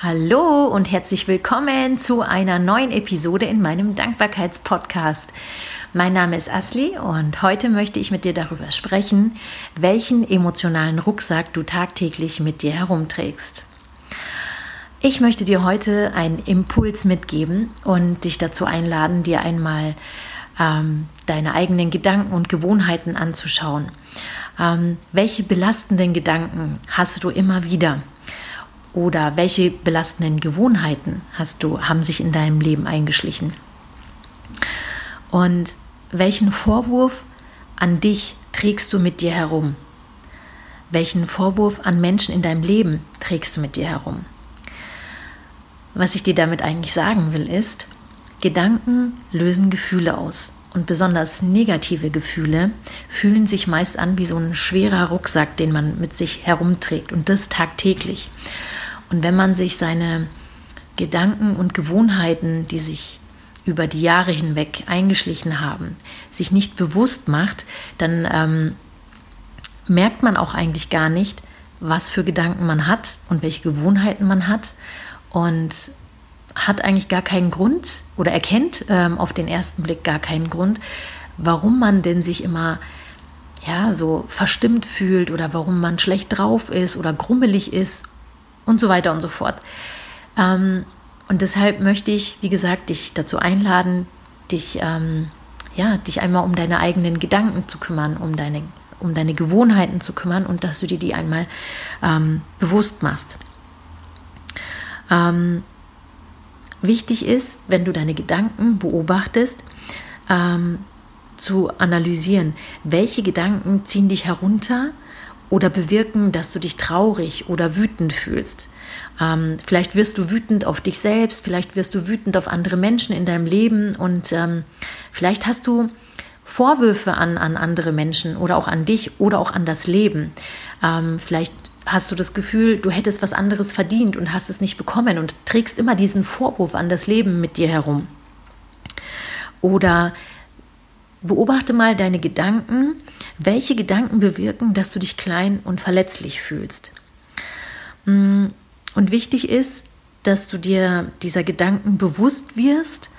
Hallo und herzlich willkommen zu einer neuen Episode in meinem Dankbarkeitspodcast. Mein Name ist Asli und heute möchte ich mit dir darüber sprechen, welchen emotionalen Rucksack du tagtäglich mit dir herumträgst. Ich möchte dir heute einen Impuls mitgeben und dich dazu einladen, dir einmal ähm, deine eigenen Gedanken und Gewohnheiten anzuschauen. Ähm, welche belastenden Gedanken hast du immer wieder? Oder welche belastenden Gewohnheiten hast du, haben sich in deinem Leben eingeschlichen? Und welchen Vorwurf an dich trägst du mit dir herum? Welchen Vorwurf an Menschen in deinem Leben trägst du mit dir herum? Was ich dir damit eigentlich sagen will, ist, Gedanken lösen Gefühle aus. Und besonders negative Gefühle fühlen sich meist an wie so ein schwerer Rucksack, den man mit sich herumträgt und das tagtäglich. Und wenn man sich seine Gedanken und Gewohnheiten, die sich über die Jahre hinweg eingeschlichen haben, sich nicht bewusst macht, dann ähm, merkt man auch eigentlich gar nicht, was für Gedanken man hat und welche Gewohnheiten man hat und hat eigentlich gar keinen Grund oder erkennt ähm, auf den ersten Blick gar keinen Grund, warum man denn sich immer ja so verstimmt fühlt oder warum man schlecht drauf ist oder grummelig ist und so weiter und so fort. Ähm, und deshalb möchte ich, wie gesagt, dich dazu einladen, dich, ähm, ja, dich einmal um deine eigenen Gedanken zu kümmern, um deine, um deine Gewohnheiten zu kümmern und dass du dir die einmal ähm, bewusst machst. Ähm, wichtig ist, wenn du deine Gedanken beobachtest, ähm, zu analysieren, welche Gedanken ziehen dich herunter oder bewirken, dass du dich traurig oder wütend fühlst. Ähm, vielleicht wirst du wütend auf dich selbst, vielleicht wirst du wütend auf andere Menschen in deinem Leben und ähm, vielleicht hast du Vorwürfe an, an andere Menschen oder auch an dich oder auch an das Leben. Ähm, vielleicht hast du das Gefühl, du hättest was anderes verdient und hast es nicht bekommen und trägst immer diesen Vorwurf an das Leben mit dir herum. Oder Beobachte mal deine Gedanken. Welche Gedanken bewirken, dass du dich klein und verletzlich fühlst? Mm, und wichtig ist, dass du dir dieser Gedanken bewusst wirst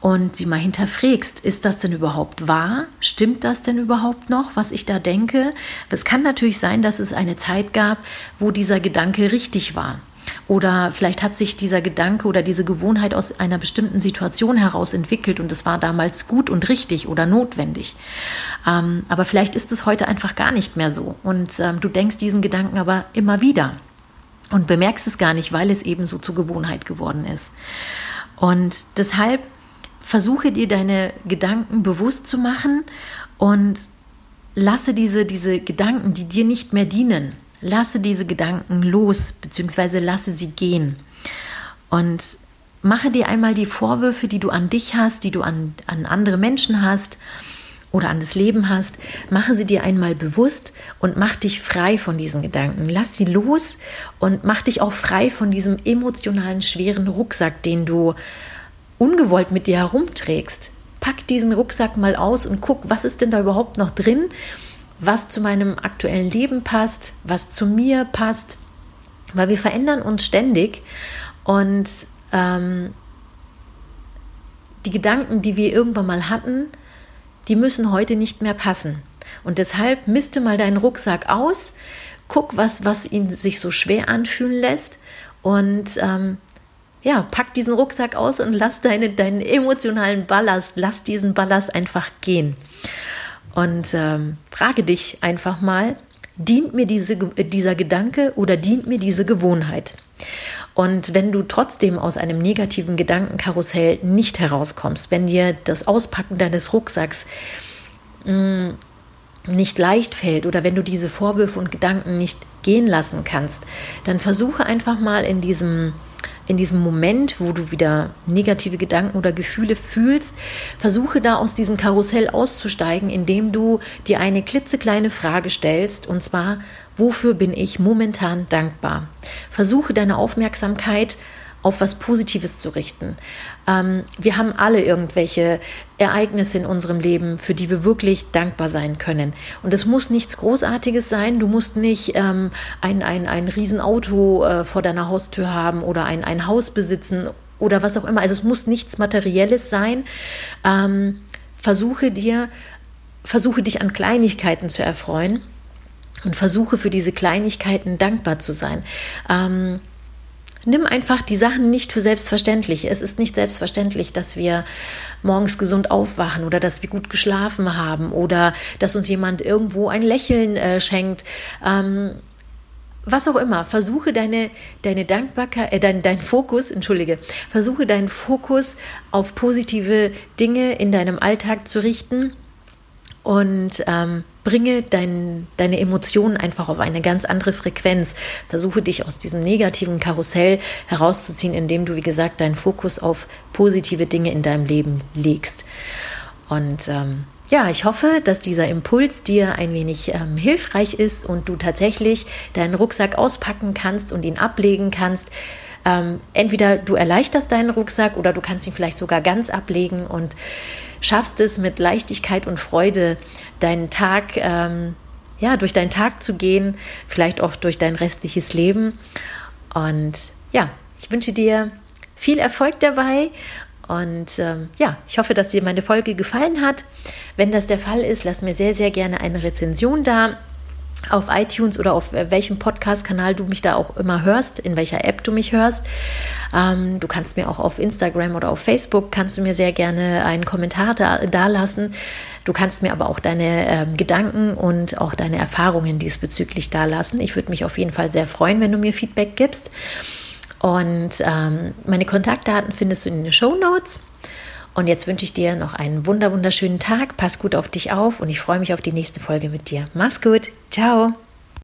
und sie mal hinterfragst, ist das denn überhaupt wahr? Stimmt das denn überhaupt noch, was ich da denke? Es kann natürlich sein, dass es eine Zeit gab, wo dieser Gedanke richtig war. Oder vielleicht hat sich dieser Gedanke oder diese Gewohnheit aus einer bestimmten Situation heraus entwickelt und es war damals gut und richtig oder notwendig. Ähm, aber vielleicht ist es heute einfach gar nicht mehr so. Und ähm, du denkst diesen Gedanken aber immer wieder und bemerkst es gar nicht, weil es eben so zur Gewohnheit geworden ist. Und deshalb versuche dir deine Gedanken bewusst zu machen und lasse diese, diese Gedanken, die dir nicht mehr dienen, lasse diese Gedanken los, beziehungsweise lasse sie gehen. Und mache dir einmal die Vorwürfe, die du an dich hast, die du an, an andere Menschen hast oder an das Leben hast, mache sie dir einmal bewusst und mach dich frei von diesen Gedanken. Lass sie los und mach dich auch frei von diesem emotionalen, schweren Rucksack, den du ungewollt mit dir herumträgst. Pack diesen Rucksack mal aus und guck, was ist denn da überhaupt noch drin was zu meinem aktuellen Leben passt, was zu mir passt, weil wir verändern uns ständig und ähm, die Gedanken, die wir irgendwann mal hatten, die müssen heute nicht mehr passen. Und deshalb misste mal deinen Rucksack aus, guck, was, was ihn sich so schwer anfühlen lässt und ähm, ja, pack diesen Rucksack aus und lass deine, deinen emotionalen Ballast, lass diesen Ballast einfach gehen. Und ähm, frage dich einfach mal, dient mir diese, dieser Gedanke oder dient mir diese Gewohnheit? Und wenn du trotzdem aus einem negativen Gedankenkarussell nicht herauskommst, wenn dir das Auspacken deines Rucksacks mh, mm, nicht leicht fällt oder wenn du diese Vorwürfe und Gedanken nicht gehen lassen kannst, dann versuche einfach mal in diesem in diesem Moment, wo du wieder negative Gedanken oder Gefühle fühlst, versuche da aus diesem Karussell auszusteigen, indem du dir eine klitzekleine Frage stellst, und zwar, wofür bin ich momentan dankbar? Versuche deine Aufmerksamkeit auf was Positives zu richten. Ähm, wir haben alle irgendwelche Ereignisse in unserem Leben, für die wir wirklich dankbar sein können. Und es muss nichts Großartiges sein. Du musst nicht ähm, ein, ein, ein Riesenauto äh, vor deiner Haustür haben oder ein, ein Haus besitzen oder was auch immer. Also es muss nichts Materielles sein. Ähm, versuche dir, versuche dich an Kleinigkeiten zu erfreuen und versuche für diese Kleinigkeiten dankbar zu sein. Ähm, nimm einfach die Sachen nicht für selbstverständlich. Es ist nicht selbstverständlich, dass wir morgens gesund aufwachen oder dass wir gut geschlafen haben oder dass uns jemand irgendwo ein Lächeln äh, schenkt. Ähm, was auch immer, versuche deine, deine Dankbarkeit, äh, dein, dein Fokus, entschuldige, versuche deinen Fokus auf positive Dinge in deinem Alltag zu richten und ähm, bringe dein, deine Emotionen einfach auf eine ganz andere Frequenz. Versuche dich aus diesem negativen Karussell herauszuziehen, indem du, wie gesagt, deinen Fokus auf positive Dinge in deinem Leben legst. Und ähm, ja, ich hoffe, dass dieser Impuls dir ein wenig ähm, hilfreich ist und du tatsächlich deinen Rucksack auspacken kannst und ihn ablegen kannst. Ähm, entweder du erleichterst deinen Rucksack oder du kannst ihn vielleicht sogar ganz ablegen und schaffst es mit Leichtigkeit und Freude, deinen Tag, ähm, ja, durch deinen Tag zu gehen, vielleicht auch durch dein restliches Leben. Und ja, ich wünsche dir viel Erfolg dabei und ähm, ja, ich hoffe, dass dir meine Folge gefallen hat. Wenn das der Fall ist, lass mir sehr, sehr gerne eine Rezension da auf iTunes oder auf äh, welchem Podcast-Kanal du mich da auch immer hörst, in welcher App du mich hörst. Ähm, du kannst mir auch auf Instagram oder auf Facebook, kannst du mir sehr gerne einen Kommentar da, da lassen. Du kannst mir aber auch deine ähm, Gedanken und auch deine Erfahrungen diesbezüglich da lassen. Ich würde mich auf jeden Fall sehr freuen, wenn du mir Feedback gibst. Und ähm, meine Kontaktdaten findest du in den Show Notes. Und jetzt wünsche ich dir noch einen wunder wunderschönen Tag. Pass gut auf dich auf und ich freue mich auf die nächste Folge mit dir. Mach's gut. Ciao.